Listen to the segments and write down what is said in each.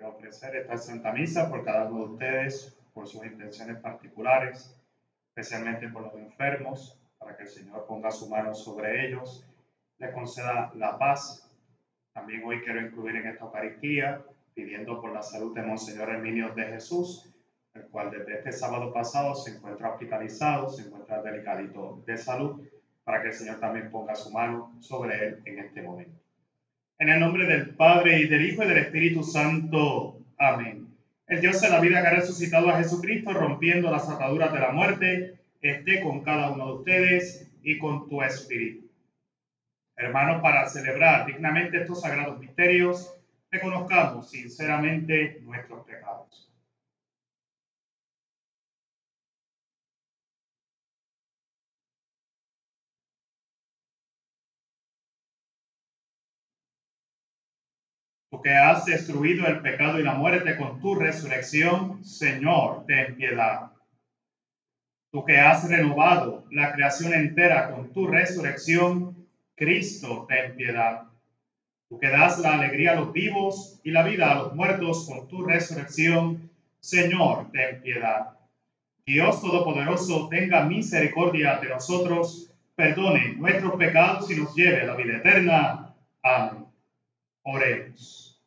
Quiero ofrecer esta Santa Misa por cada uno de ustedes, por sus intenciones particulares, especialmente por los enfermos, para que el Señor ponga su mano sobre ellos, le conceda la paz. También hoy quiero incluir en esta Eucaristía, pidiendo por la salud de Monseñor Herminio de Jesús, el cual desde este sábado pasado se encuentra hospitalizado, se encuentra delicadito de salud, para que el Señor también ponga su mano sobre él en este momento. En el nombre del Padre y del Hijo y del Espíritu Santo. Amén. El Dios de la vida que ha resucitado a Jesucristo, rompiendo las ataduras de la muerte, esté con cada uno de ustedes y con tu espíritu. Hermanos, para celebrar dignamente estos sagrados misterios, reconozcamos sinceramente nuestros pecados. Tú que has destruido el pecado y la muerte con tu resurrección, Señor, ten piedad. Tú que has renovado la creación entera con tu resurrección, Cristo, ten piedad. Tú que das la alegría a los vivos y la vida a los muertos con tu resurrección, Señor, ten piedad. Dios Todopoderoso, tenga misericordia de nosotros, perdone nuestros pecados y nos lleve a la vida eterna. Amén. Oremos.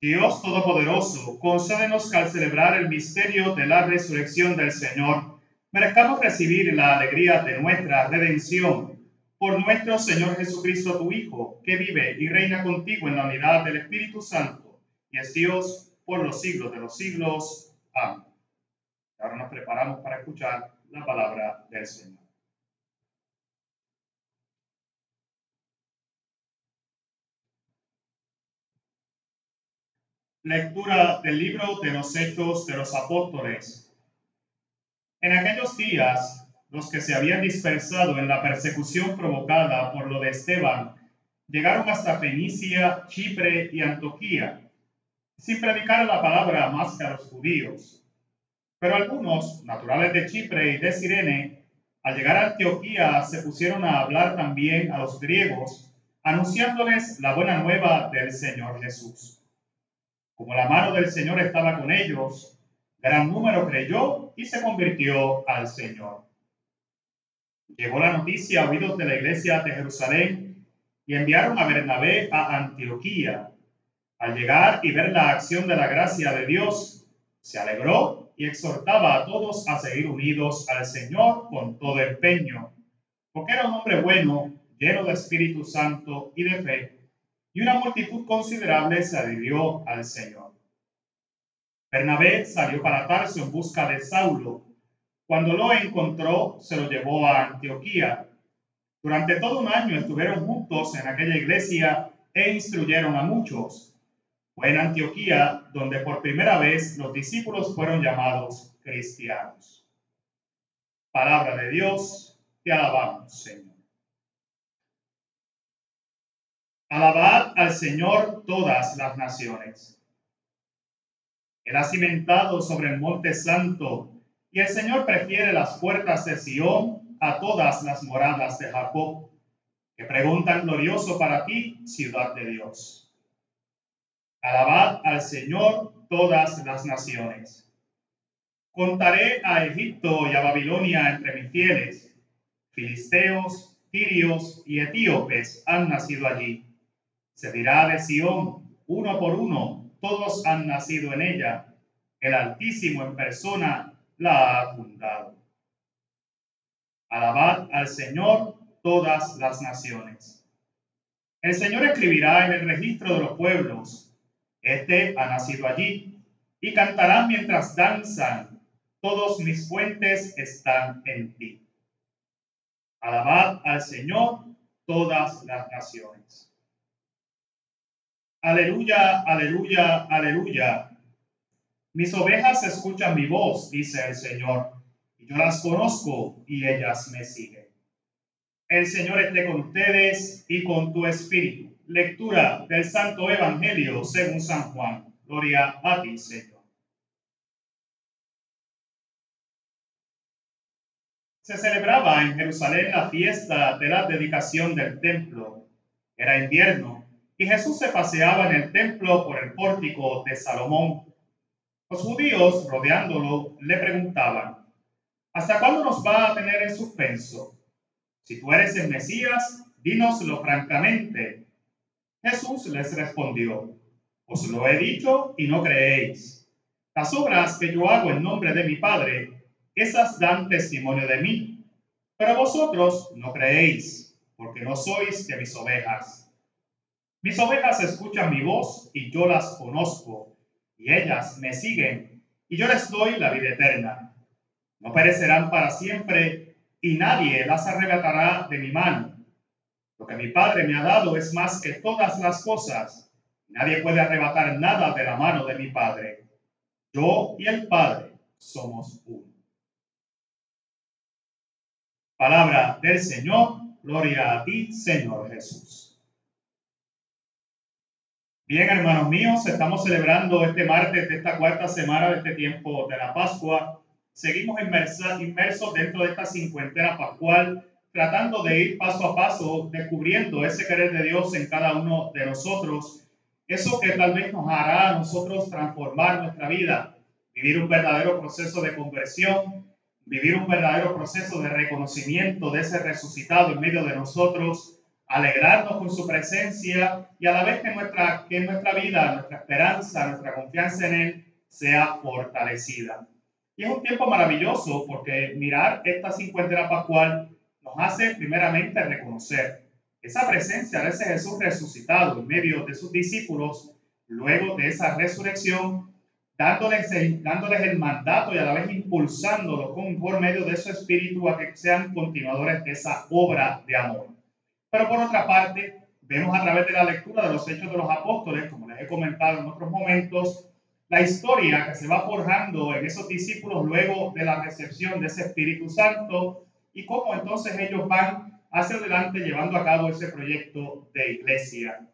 Dios Todopoderoso, concédenos que al celebrar el misterio de la resurrección del Señor, merezcamos recibir la alegría de nuestra redención por nuestro Señor Jesucristo, tu Hijo, que vive y reina contigo en la unidad del Espíritu Santo, y es Dios por los siglos de los siglos. Amén. Ahora nos preparamos para escuchar la palabra del Señor. Lectura del libro de los Hechos de los Apóstoles. En aquellos días, los que se habían dispersado en la persecución provocada por lo de Esteban llegaron hasta Fenicia, Chipre y Antioquía, sin predicar la palabra más que a los judíos pero algunos, naturales de Chipre y de Sirene, al llegar a Antioquía se pusieron a hablar también a los griegos, anunciándoles la buena nueva del Señor Jesús. Como la mano del Señor estaba con ellos, gran número creyó y se convirtió al Señor. Llegó la noticia a oídos de la iglesia de Jerusalén y enviaron a Bernabé a Antioquía. Al llegar y ver la acción de la gracia de Dios, se alegró y exhortaba a todos a seguir unidos al Señor con todo empeño, porque era un hombre bueno, lleno de Espíritu Santo y de fe, y una multitud considerable se adhirió al Señor. Bernabé salió para Tarso en busca de Saulo. Cuando lo encontró, se lo llevó a Antioquía. Durante todo un año estuvieron juntos en aquella iglesia e instruyeron a muchos fue en Antioquía donde por primera vez los discípulos fueron llamados cristianos. Palabra de Dios, te alabamos, Señor. Alabad al Señor todas las naciones. Él ha cimentado sobre el monte santo y el Señor prefiere las puertas de Sión a todas las moradas de Jacob, que preguntan glorioso para ti, ciudad de Dios. Alabad al Señor todas las naciones. Contaré a Egipto y a Babilonia entre mis fieles. Filisteos, tirios y etíopes han nacido allí. Se dirá de Sión, uno por uno, todos han nacido en ella. El Altísimo en persona la ha fundado. Alabad al Señor todas las naciones. El Señor escribirá en el registro de los pueblos este ha nacido allí y cantarán mientras danzan. Todos mis fuentes están en ti. Alabad al Señor todas las naciones. Aleluya, aleluya, aleluya. Mis ovejas escuchan mi voz, dice el Señor, y yo las conozco y ellas me siguen. El Señor esté con ustedes y con tu espíritu Lectura del Santo Evangelio según San Juan. Gloria a ti, Señor. Se celebraba en Jerusalén la fiesta de la dedicación del templo. Era invierno y Jesús se paseaba en el templo por el pórtico de Salomón. Los judíos, rodeándolo, le preguntaban, ¿hasta cuándo nos va a tener en suspenso? Si tú eres el Mesías, dínoslo francamente. Jesús les respondió, os lo he dicho y no creéis. Las obras que yo hago en nombre de mi Padre, esas dan testimonio de mí. Pero vosotros no creéis, porque no sois de mis ovejas. Mis ovejas escuchan mi voz y yo las conozco, y ellas me siguen, y yo les doy la vida eterna. No perecerán para siempre, y nadie las arrebatará de mi mano. Lo que mi Padre me ha dado es más que todas las cosas. Nadie puede arrebatar nada de la mano de mi Padre. Yo y el Padre somos uno. Palabra del Señor. Gloria a ti, Señor Jesús. Bien, hermanos míos, estamos celebrando este martes de esta cuarta semana de este tiempo de la Pascua. Seguimos inmersos dentro de esta cincuentena pascual, tratando de ir paso a paso, descubriendo ese querer de Dios en cada uno de nosotros. Eso que tal vez nos hará a nosotros transformar nuestra vida, vivir un verdadero proceso de conversión, vivir un verdadero proceso de reconocimiento de ese resucitado en medio de nosotros, alegrarnos con su presencia y a la vez que nuestra, que nuestra vida, nuestra esperanza, nuestra confianza en Él sea fortalecida. Y es un tiempo maravilloso porque mirar esta cincuentena pascual nos hace primeramente reconocer esa presencia de ese Jesús resucitado en medio de sus discípulos, luego de esa resurrección dándoles el, dándoles el mandato y a la vez impulsándolos con, por medio de su espíritu a que sean continuadores de esa obra de amor. Pero por otra parte, vemos a través de la lectura de los hechos de los apóstoles, como les he comentado en otros momentos, la historia que se va forjando en esos discípulos luego de la recepción de ese Espíritu Santo y cómo entonces ellos van hacia adelante llevando a cabo ese proyecto de iglesia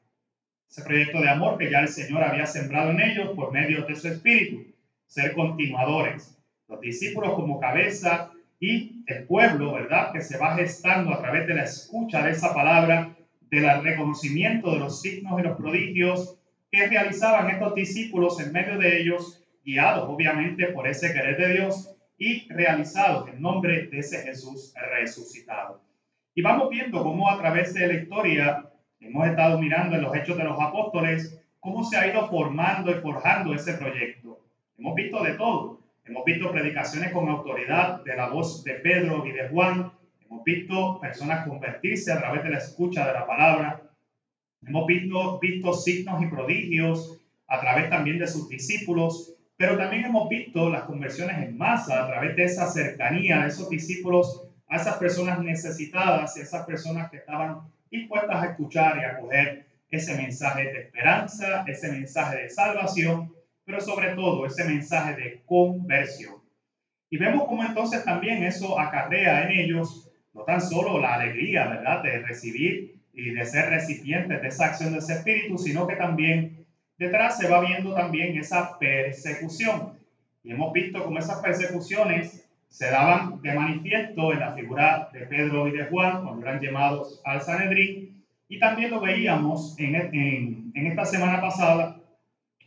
ese proyecto de amor que ya el Señor había sembrado en ellos por medio de su espíritu, ser continuadores, los discípulos como cabeza y el pueblo, ¿verdad? Que se va gestando a través de la escucha de esa palabra, del reconocimiento de los signos y los prodigios que realizaban estos discípulos en medio de ellos, guiados obviamente por ese querer de Dios y realizados en nombre de ese Jesús resucitado. Y vamos viendo cómo a través de la historia Hemos estado mirando en los hechos de los apóstoles cómo se ha ido formando y forjando ese proyecto. Hemos visto de todo. Hemos visto predicaciones con autoridad de la voz de Pedro y de Juan. Hemos visto personas convertirse a través de la escucha de la palabra. Hemos visto, visto signos y prodigios a través también de sus discípulos, pero también hemos visto las conversiones en masa a través de esa cercanía de esos discípulos a esas personas necesitadas y esas personas que estaban dispuestas a escuchar y a acoger ese mensaje de esperanza, ese mensaje de salvación, pero sobre todo ese mensaje de conversión. Y vemos cómo entonces también eso acarrea en ellos no tan solo la alegría, ¿verdad?, de recibir y de ser recipientes de esa acción de ese espíritu, sino que también detrás se va viendo también esa persecución. Y hemos visto cómo esas persecuciones se daban de manifiesto en la figura de Pedro y de Juan cuando eran llamados al Sanedrín. Y también lo veíamos en, en, esta semana pasada,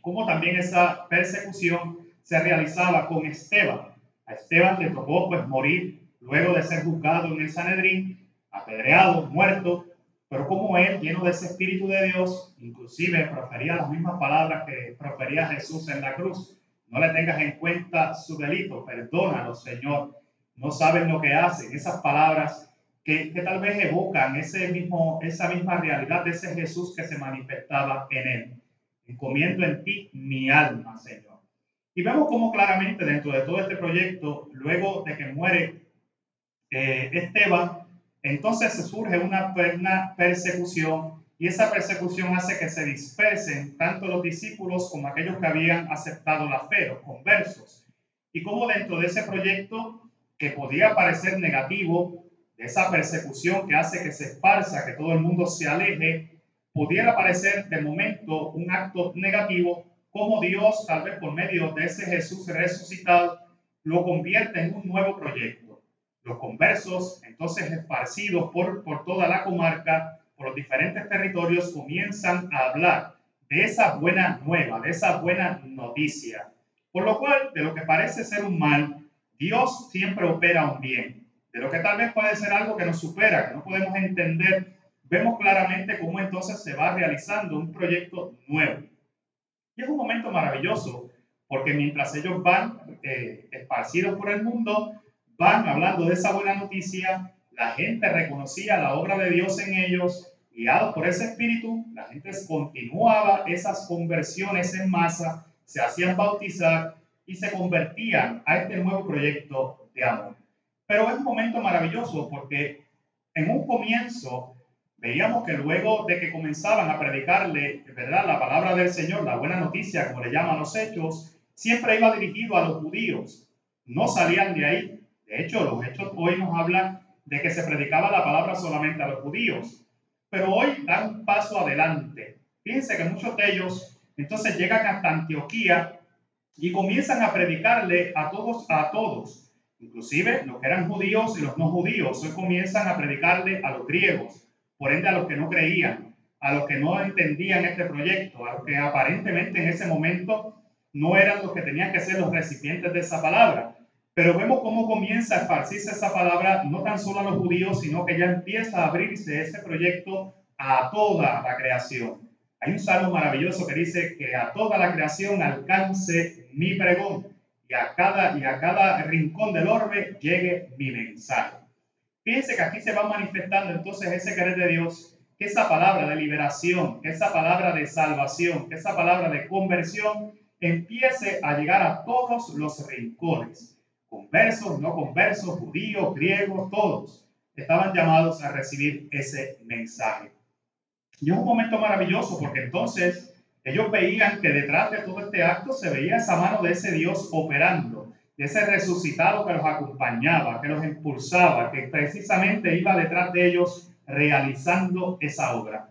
como también esa persecución se realizaba con Esteban. A Esteban le tocó pues morir luego de ser juzgado en el Sanedrín, apedreado, muerto, pero como él, lleno de ese Espíritu de Dios, inclusive profería las mismas palabras que profería Jesús en la cruz. No le tengas en cuenta su delito, perdónalo, Señor. No saben lo que hacen. Esas palabras que, que, tal vez evocan ese mismo, esa misma realidad de ese Jesús que se manifestaba en él. Encomiendo en ti mi alma, Señor. Y vemos cómo claramente dentro de todo este proyecto, luego de que muere eh, Esteban, entonces surge una, una persecución y esa persecución hace que se dispersen tanto los discípulos como aquellos que habían aceptado la fe, los conversos. Y como dentro de ese proyecto que podía parecer negativo, de esa persecución que hace que se esparza, que todo el mundo se aleje, pudiera parecer de momento un acto negativo, como Dios, tal vez por medio de ese Jesús resucitado, lo convierte en un nuevo proyecto Los conversos, entonces esparcidos por, por toda la comarca, por los diferentes territorios, comienzan a hablar de esa buena nueva, de esa buena noticia. Por lo cual, de lo que parece ser un mal, Dios siempre opera un bien. De lo que tal vez puede ser algo que nos supera, que no podemos entender, vemos claramente cómo entonces se va realizando un proyecto nuevo. Y es un momento maravilloso, porque mientras ellos van eh, esparcidos por el mundo, van hablando de esa buena noticia, la gente reconocía la obra de Dios en ellos, guiados por ese espíritu, la gente continuaba esas conversiones en masa, se hacían bautizar y se convertían a este nuevo proyecto de amor. Pero es un momento maravilloso porque en un comienzo veíamos que luego de que comenzaban a predicarle, ¿verdad? La palabra del Señor, la buena noticia, como le llaman los hechos, siempre iba dirigido a los judíos. No salían de ahí. De hecho, los hechos hoy nos hablan de que se predicaba la palabra solamente a los judíos. Pero hoy dan un paso adelante. Fíjense que muchos de ellos entonces llegan hasta Antioquía y comienzan a predicarle a todos, a todos. Inclusive los que eran judíos y los no judíos hoy comienzan a predicarle a los griegos, por ende a los que no creían, a los que no entendían este proyecto, a los que aparentemente en ese momento no eran los que tenían que ser los recipientes de esa palabra. Pero vemos cómo comienza a esparcirse esa palabra no tan solo a los judíos, sino que ya empieza a abrirse ese proyecto a toda la creación. Hay un salmo maravilloso que dice que a toda la creación alcance mi pregón y a cada, y a cada rincón del orbe llegue mi mensaje. Fíjense que aquí se va manifestando entonces ese querer de Dios, que esa palabra de liberación, esa palabra de salvación, esa palabra de conversión empiece a llegar a todos los rincones, conversos, no conversos, judíos, griegos, todos estaban llamados a recibir ese mensaje. Y es un momento maravilloso porque entonces ellos veían que detrás de todo este acto se veía esa mano de ese Dios operando, de ese resucitado que los acompañaba, que los impulsaba, que precisamente iba detrás de ellos realizando esa obra.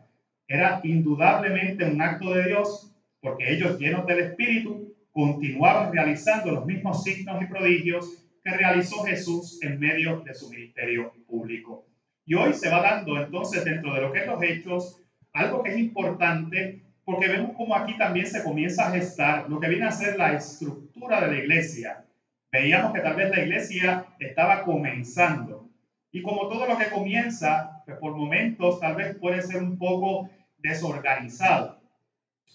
Era indudablemente un acto de Dios porque ellos llenos del Espíritu continuaban realizando los mismos signos y prodigios que realizó Jesús en medio de su ministerio público. Y hoy se va dando entonces dentro de lo que es los hechos algo que es importante porque vemos como aquí también se comienza a gestar lo que viene a ser la estructura de la iglesia. Veíamos que tal vez la iglesia estaba comenzando y como todo lo que comienza, pues por momentos tal vez puede ser un poco desorganizado.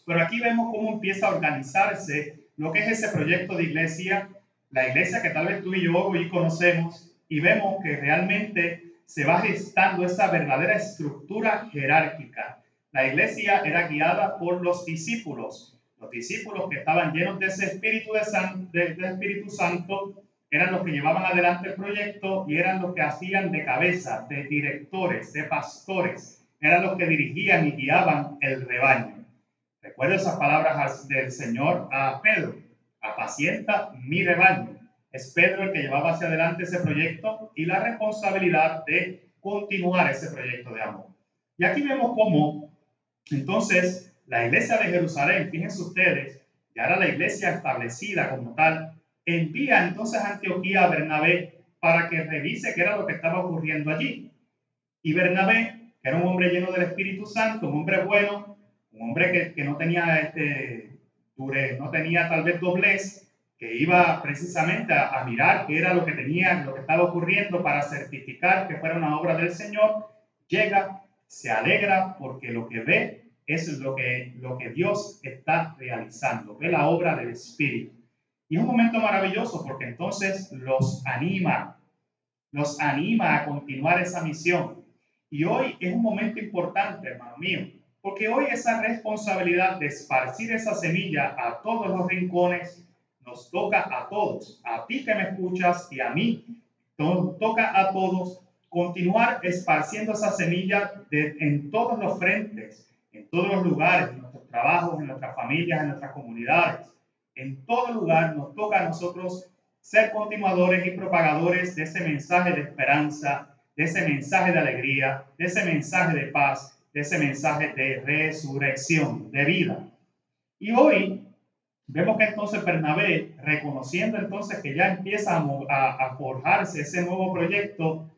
Pero aquí vemos cómo empieza a organizarse lo que es ese proyecto de iglesia, la iglesia que tal vez tú y yo hoy conocemos y vemos que realmente se va gestando esa verdadera estructura jerárquica la iglesia era guiada por los discípulos. Los discípulos que estaban llenos de ese Espíritu, de, Espíritu Santo eran los que llevaban adelante el proyecto y eran los que hacían de cabeza, de directores, de pastores. Eran los que dirigían y guiaban el rebaño. Recuerdo esas palabras del Señor a Pedro. Apacienta mi rebaño. Es Pedro el que llevaba hacia adelante ese proyecto y la responsabilidad de continuar ese proyecto de amor. Y aquí vemos cómo entonces, la iglesia de Jerusalén, fíjense ustedes, ya era la iglesia establecida como tal, envía entonces a Antioquía a Bernabé para que revise qué era lo que estaba ocurriendo allí. Y Bernabé, que era un hombre lleno del Espíritu Santo, un hombre bueno, un hombre que, no tenía este, no tenía tal vez doblez, que iba precisamente a, a, mirar qué era lo que tenía, lo que estaba ocurriendo para certificar que fuera una obra del Señor, llega se alegra porque lo que ve es lo que, lo que Dios está realizando, ve la obra del Espíritu. Y es un momento maravilloso porque entonces los anima, los anima a continuar esa misión. Y hoy es un momento importante, hermano mío, porque hoy esa responsabilidad de esparcir esa semilla a todos los rincones nos toca a todos, a ti que me escuchas y a mí, nos toca a todos continuar esparciendo esa semilla en todos los frentes, en todos los lugares, en nuestros trabajos, en nuestras familias, en nuestras comunidades. En todo lugar nos toca a nosotros ser continuadores y propagadores de ese mensaje de esperanza, de ese mensaje de alegría, de ese mensaje de paz, de ese mensaje de resurrección, de vida. Y hoy vemos que entonces Bernabé, reconociendo entonces que ya empieza a, forjarse ese nuevo proyecto,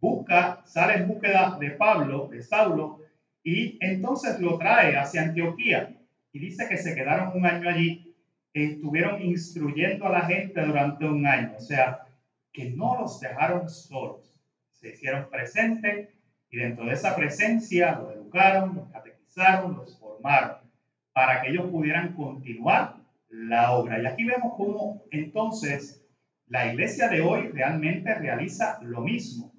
busca, sale en búsqueda de Pablo, de Saulo, y entonces lo trae hacia Antioquía. Y dice que se quedaron un año allí, estuvieron instruyendo a la gente durante un año, o sea, que no los dejaron solos, se hicieron presentes y dentro de esa presencia los educaron, los catequizaron, los formaron para que ellos pudieran continuar la obra. Y aquí vemos cómo entonces la iglesia de hoy realmente realiza lo mismo.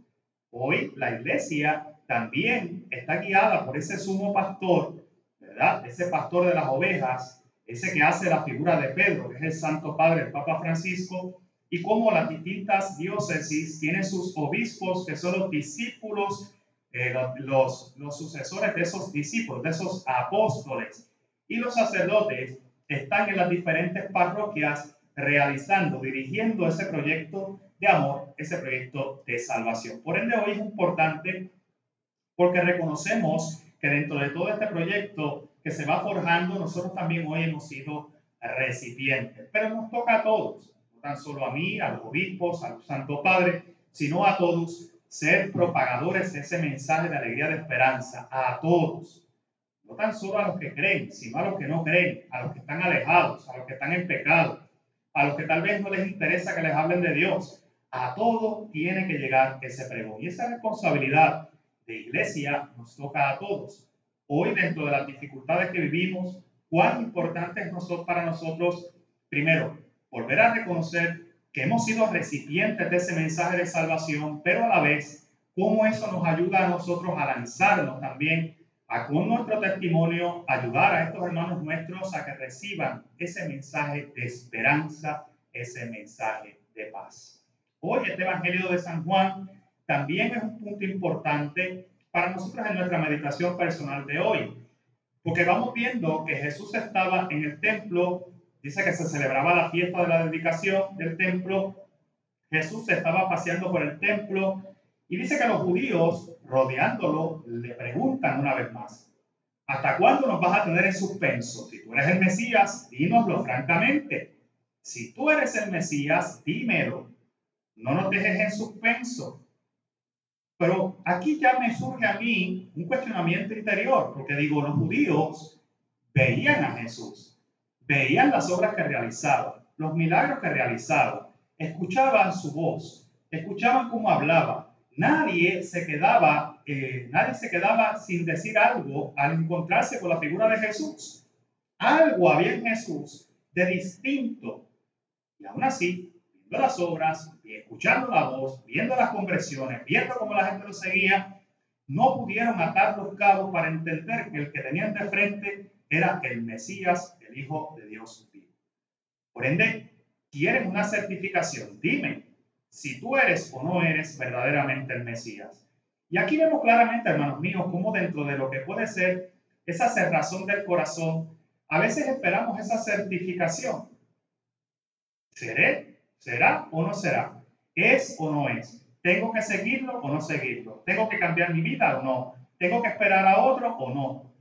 Hoy la iglesia también está guiada por ese sumo pastor, ¿verdad? Ese pastor de las ovejas, ese que hace la figura de Pedro, que es el Santo Padre, el Papa Francisco, y cómo las distintas diócesis tienen sus obispos, que son los discípulos, eh, los, los sucesores de esos discípulos, de esos apóstoles, y los sacerdotes están en las diferentes parroquias realizando, dirigiendo ese proyecto de amor, ese proyecto de salvación. Por ende, hoy es importante porque reconocemos que dentro de todo este proyecto que se va forjando, nosotros también hoy hemos sido recipientes, pero nos toca a todos, no tan solo a mí, a los obispos, a los santos padres, sino a todos ser propagadores de ese mensaje de alegría, de esperanza, a todos no tan solo a los que creen, sino a los que no creen, a los que están alejados, a los que están en pecado, a los que tal vez no les interesa que les hablen de Dios. A todo tiene que llegar ese pregón. Y esa responsabilidad de iglesia nos toca a todos. Hoy, dentro de las dificultades que vivimos, cuán importante es para nosotros, primero, volver a reconocer que hemos sido recipientes de ese mensaje de salvación, pero a la vez, cómo eso nos ayuda a nosotros a lanzarnos también a con nuestro testimonio ayudar a estos hermanos nuestros a que reciban ese mensaje de esperanza, ese mensaje de paz. Hoy este Evangelio de San Juan también es un punto importante para nosotros en nuestra meditación personal de hoy, porque vamos viendo que Jesús estaba en el templo, dice que se celebraba la fiesta de la dedicación del templo, Jesús estaba paseando por el templo y dice que los judíos rodeándolo, le preguntan una vez más, ¿hasta cuándo nos vas a tener en suspenso? Si tú eres el Mesías, dínoslo francamente. Si tú eres el Mesías, dímelo. No nos dejes en suspenso. Pero aquí ya me surge a mí un cuestionamiento interior, porque digo, los judíos veían a Jesús, veían las obras que realizaba, los milagros que realizaba, escuchaban su voz, escuchaban cómo hablaba, nadie se quedaba, eh, nadie se quedaba sin decir algo al encontrarse con la figura de Jesús. Algo había en Jesús de distinto. Y aún así, viendo las obras, escuchando la voz, viendo las conversiones, viendo cómo la gente lo seguía, no pudieron atar los cabos para entender que el que tenían de frente era el Mesías, el Hijo de Dios vivo. Por ende, quieren una certificación. Dime, si tú eres o no eres verdaderamente el Mesías. Y aquí vemos claramente, hermanos míos, cómo dentro de lo que puede ser esa cerrazón del corazón, a veces esperamos esa certificación. ¿Seré? ¿Será o no será? ¿Es o no es? ¿Tengo que seguirlo o no seguirlo? ¿Tengo que cambiar mi vida o no? ¿Tengo que esperar a otro o no?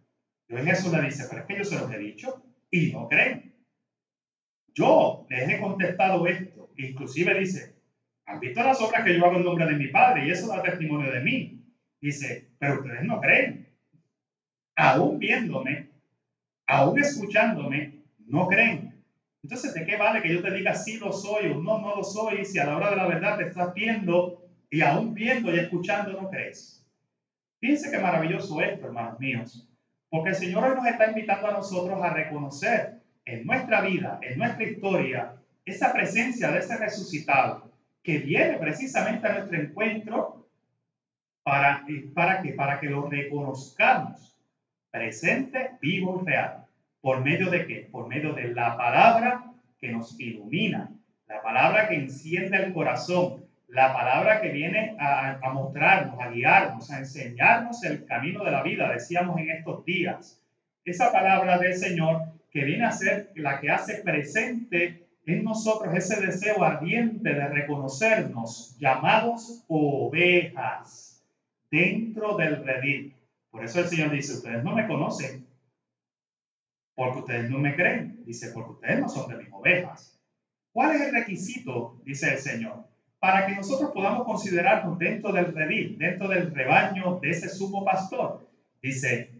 Yo en Jesús le dice, pero es que yo se los he dicho y no creen. Yo les he contestado esto. Inclusive dice, han visto las obras que yo hago en nombre de mi Padre y eso da testimonio de mí. Dice, pero ustedes no creen. Aún viéndome, aún escuchándome, no creen. Entonces, ¿de qué vale que yo te diga si lo soy o no, no lo soy si a la hora de la verdad te estás viendo y aún viendo y escuchando no crees? Fíjense qué maravilloso esto, hermanos míos, porque el Señor hoy nos está invitando a nosotros a reconocer en nuestra vida, en nuestra historia, esa presencia de ese resucitado, que viene precisamente a nuestro encuentro para, para, que, para que lo reconozcamos presente, vivo y real. ¿Por medio de qué? Por medio de la palabra que nos ilumina, la palabra que enciende el corazón, la palabra que viene a, mostrarnos, a guiarnos, a enseñarnos el camino de la vida, decíamos en estos días. Esa palabra del Señor que viene a ser la que hace presente en nosotros ese deseo ardiente de reconocernos llamados ovejas dentro del redil. Por eso el Señor dice, ustedes no me conocen Porque ustedes no me creen. Dice, porque ustedes no son de mis ovejas. ¿Cuál es el requisito? Dice el Señor. Para que nosotros podamos considerarnos dentro del redil, dentro del rebaño de ese sumo pastor. Dice,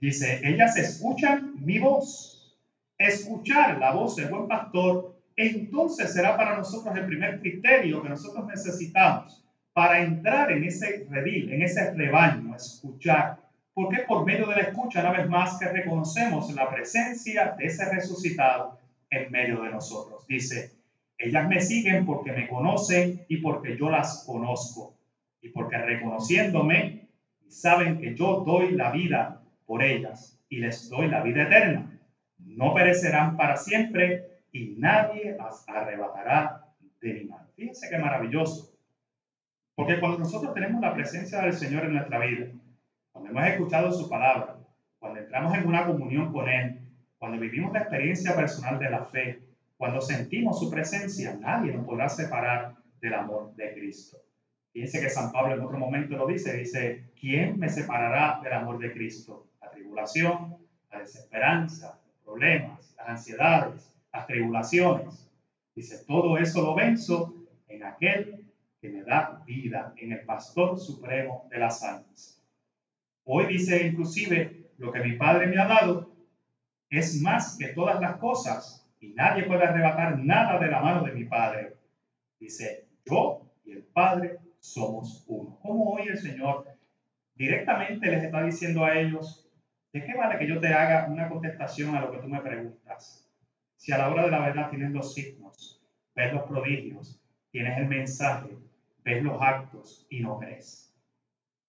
dice, ellas escuchan mi voz. Escuchar la voz del buen pastor, entonces será para nosotros el primer criterio que nosotros necesitamos para entrar en ese redil, en ese rebaño, escuchar porque por medio de la escucha, una vez más, que reconocemos la presencia de ese resucitado en medio de nosotros. Dice, ellas me siguen porque me conocen y porque yo las conozco. Y porque reconociéndome, saben que yo doy la vida por ellas y les doy la vida eterna. No perecerán para siempre y nadie las arrebatará de mi mano. Fíjense qué maravilloso. Porque cuando nosotros tenemos la presencia del Señor en nuestra vida, cuando hemos escuchado su palabra, cuando entramos en una comunión con Él, cuando vivimos la experiencia personal de la fe, cuando sentimos su presencia, nadie nos podrá separar del amor de Cristo. Fíjense que San Pablo en otro momento lo dice, dice, ¿quién me separará del amor de Cristo? La tribulación, la desesperanza, los problemas, las ansiedades, las tribulaciones. Dice, todo eso lo venzo en aquel que me da vida, en el pastor supremo de las almas. Hoy dice inclusive, lo que mi Padre me ha dado es más que todas las cosas y nadie puede arrebatar nada de la mano de mi Padre. Dice, yo y el Padre somos uno. Como hoy el Señor directamente les está diciendo a ellos, ¿de qué vale que yo te haga una contestación a lo que tú me preguntas? Si a la hora de la verdad tienes los signos, ves los prodigios, tienes el mensaje, ves los actos y no crees.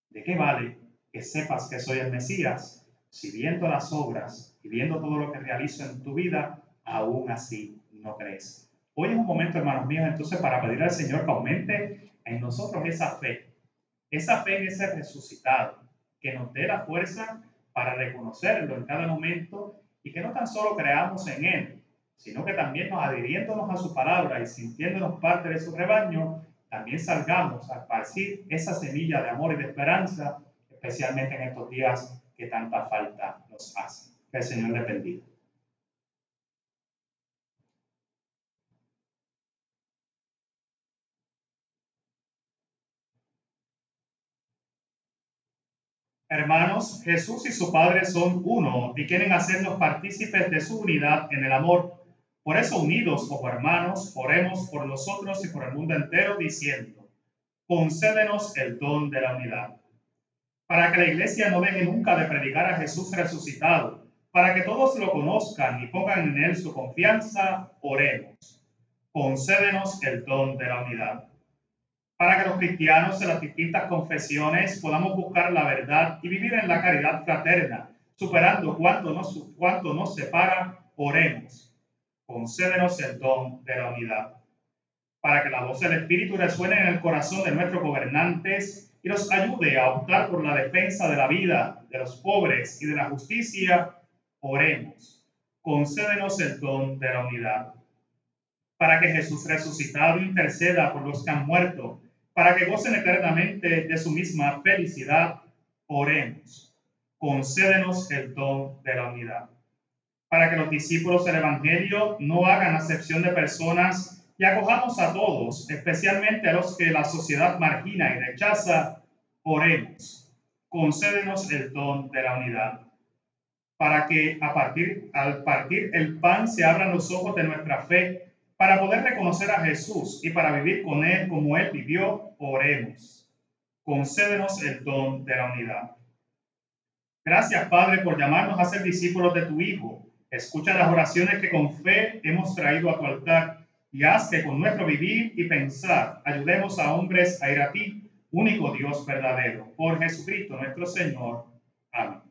¿De qué vale que sepas que soy el Mesías, si viendo las obras y viendo todo lo que realizo en tu vida, aún así no crees. Hoy es un momento, hermanos míos, entonces para pedir al Señor que aumente en nosotros esa fe, esa fe en ese resucitado, que nos dé la fuerza para reconocerlo en cada momento y que no tan solo creamos en Él, sino que también nos adhiriéndonos a su palabra y sintiéndonos parte de su rebaño, también salgamos a esparcir esa semilla de amor y de esperanza especialmente en estos días que tanta falta nos hace. Que el Señor le bendiga. Hermanos, Jesús y su Padre son uno y quieren hacernos partícipes de su unidad en el amor. Por eso, unidos como hermanos, oremos por nosotros y por el mundo entero, diciendo, concédenos el don de la unidad para que la iglesia no deje nunca de predicar a Jesús resucitado, para que todos lo conozcan y pongan en él su confianza, oremos. Concédenos el don de la unidad. Para que los cristianos de las distintas confesiones podamos buscar la verdad y vivir en la caridad fraterna, superando cuanto nos, cuanto nos separa, oremos. Concédenos el don de la unidad. Para que la voz del Espíritu resuene en el corazón de nuestros gobernantes, y nos ayude a optar por la defensa de la vida de los pobres y de la justicia, oremos. Concédenos el don de la unidad. Para que Jesús resucitado interceda por los que han muerto, para que gocen eternamente de su misma felicidad, oremos. Concédenos el don de la unidad. Para que los discípulos del Evangelio no hagan acepción de personas y acojamos a todos, especialmente a los que la sociedad margina y rechaza, oremos. Concédenos el don de la unidad, para que al partir el pan se abran los ojos de nuestra fe, para poder reconocer a Jesús y para vivir con Él como Él vivió, oremos. Concédenos el don de la unidad. Gracias, Padre, por llamarnos a ser discípulos de tu Hijo. Escucha las oraciones que con fe hemos traído a tu altar y haz que con nuestro vivir y pensar ayudemos a hombres a ir a ti, único Dios verdadero, por Jesucristo nuestro Señor. Amén.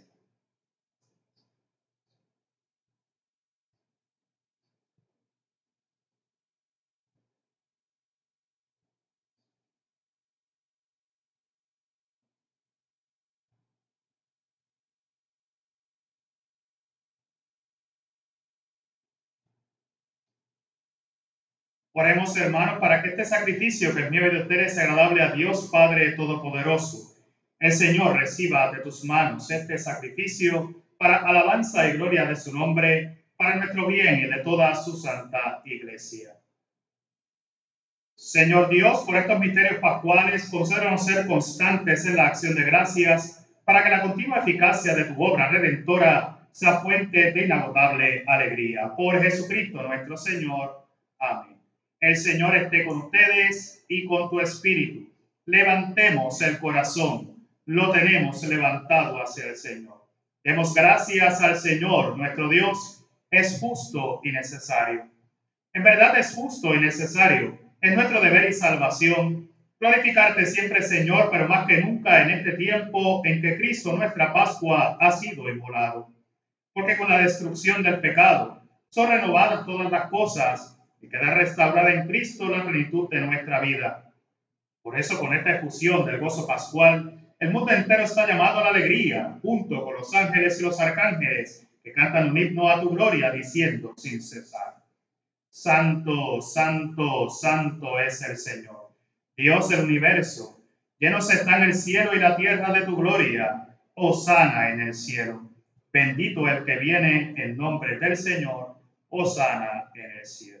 Oremos, hermanos, para que este sacrificio que es mío de ustedes sea agradable a Dios Padre Todopoderoso. El Señor reciba de tus manos este sacrificio para alabanza y gloria de su nombre, para nuestro bien y de toda su santa iglesia. Señor Dios, por estos misterios pascuales, concédenos ser constantes en la acción de gracias, para que la continua eficacia de tu obra redentora sea fuente de inagotable alegría. Por Jesucristo nuestro Señor. Amén. El Señor esté con ustedes y con tu espíritu. Levantemos el corazón. Lo tenemos levantado hacia el Señor. Demos gracias al Señor, nuestro Dios. Es justo y necesario. En verdad es justo y necesario. Es nuestro deber y salvación glorificarte siempre, Señor, pero más que nunca en este tiempo en que Cristo, nuestra Pascua, ha sido inmolado. Porque con la destrucción del pecado son renovadas todas las cosas y queda restaurada en Cristo la plenitud de nuestra vida. Por eso, con esta efusión del gozo pascual, el mundo entero está llamado a la alegría, junto con los ángeles y los arcángeles, que cantan un himno a tu gloria, diciendo sin cesar, Santo, Santo, Santo es el Señor, Dios del universo, llenos están el cielo y la tierra de tu gloria, sana en el cielo. Bendito el que viene en nombre del Señor, sana en el cielo.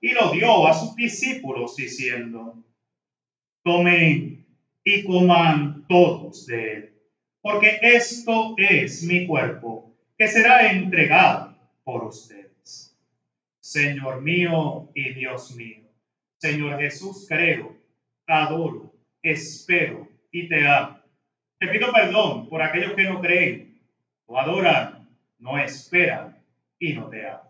y lo dio a sus discípulos diciendo, tomen y coman todos de él, porque esto es mi cuerpo, que será entregado por ustedes. Señor mío y Dios mío, Señor Jesús, creo, adoro, espero y te amo. Te pido perdón por aquellos que no creen, o adoran, no esperan y no te aman.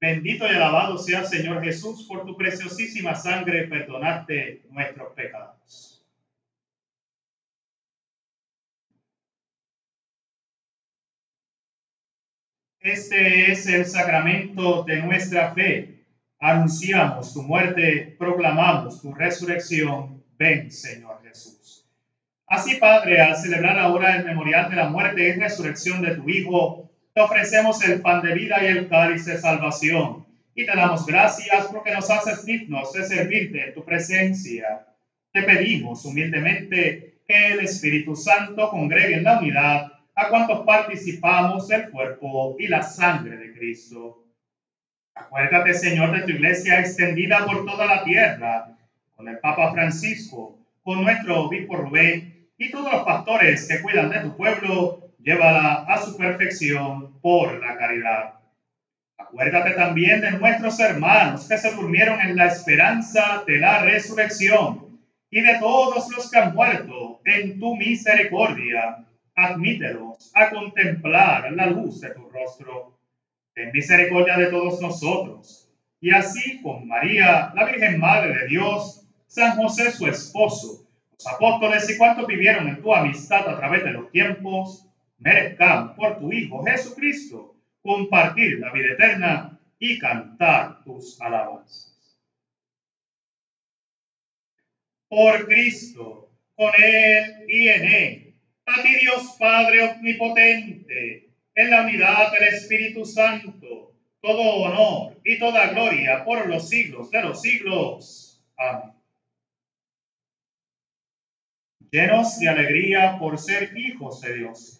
Bendito y alabado sea Señor Jesús por tu preciosísima sangre, perdonarte nuestros pecados. Este es el sacramento de nuestra fe. Anunciamos tu muerte, proclamamos tu resurrección. Ven, Señor Jesús. Así, Padre, al celebrar ahora el memorial de la muerte y resurrección de tu Hijo, te ofrecemos el pan de vida y el cáliz de salvación. Y te damos gracias porque nos haces dignos de servirte en tu presencia. Te pedimos humildemente que el Espíritu Santo congregue en la unidad a cuantos participamos del cuerpo y la sangre de Cristo. Acuérdate, Señor, de tu iglesia extendida por toda la tierra, con el Papa Francisco, con nuestro obispo Rubén y todos los pastores que cuidan de tu pueblo llévala a su perfección por la caridad. Acuérdate también de nuestros hermanos que se durmieron en la esperanza de la resurrección y de todos los que han muerto en tu misericordia. Admítelos a contemplar la luz de tu rostro. Ten misericordia de todos nosotros. Y así con María, la Virgen Madre de Dios, San José su esposo, los apóstoles y cuantos vivieron en tu amistad a través de los tiempos, merezcamos por tu Hijo Jesucristo compartir la vida eterna y cantar tus alabanzas. Por Cristo, con Él y en Él, a ti Dios Padre Omnipotente, en la unidad del Espíritu Santo, todo honor y toda gloria por los siglos de los siglos. Amén. Llenos de alegría por ser hijos de Dios,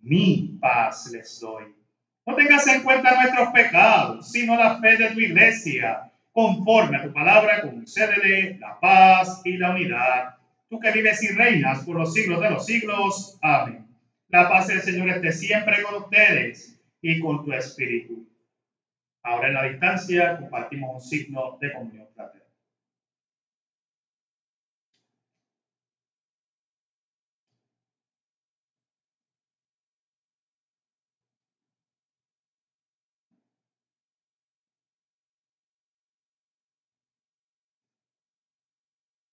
mi paz les doy. No tengas en cuenta nuestros pecados, sino la fe de tu iglesia. Conforme a tu palabra, concédele la paz y la unidad. Tú que vives y reinas por los siglos de los siglos. Amén. La paz del Señor esté siempre con ustedes y con tu espíritu. Ahora en la distancia compartimos un signo de comunión.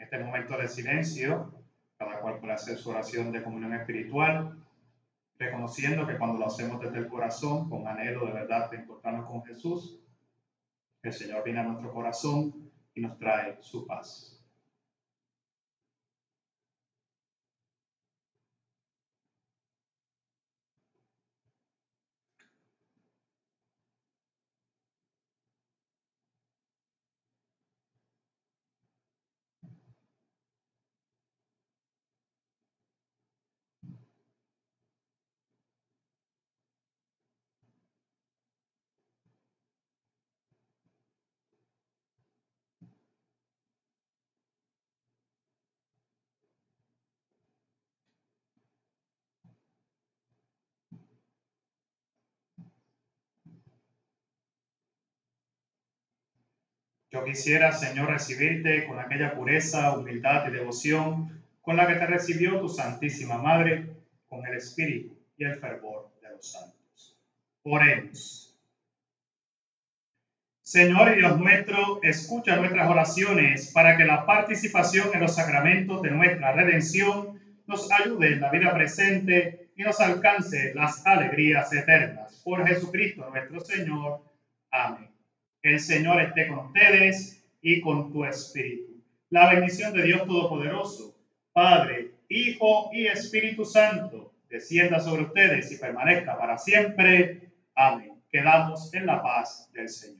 En este momento de silencio, cada cual puede hacer su oración de comunión espiritual, reconociendo que cuando lo hacemos desde el corazón, con anhelo de verdad de encontrarnos con Jesús, el Señor viene a nuestro corazón y nos trae su paz. Yo quisiera, Señor, recibirte con aquella pureza, humildad y devoción con la que te recibió tu Santísima Madre, con el espíritu y el fervor de los santos. Oremos. Señor y Dios nuestro, escucha nuestras oraciones para que la participación en los sacramentos de nuestra redención nos ayude en la vida presente y nos alcance las alegrías eternas. Por Jesucristo nuestro Señor. Amén. El Señor esté con ustedes y con tu espíritu. La bendición de Dios Todopoderoso, Padre, Hijo y Espíritu Santo, descienda sobre ustedes y permanezca para siempre. Amén. Quedamos en la paz del Señor.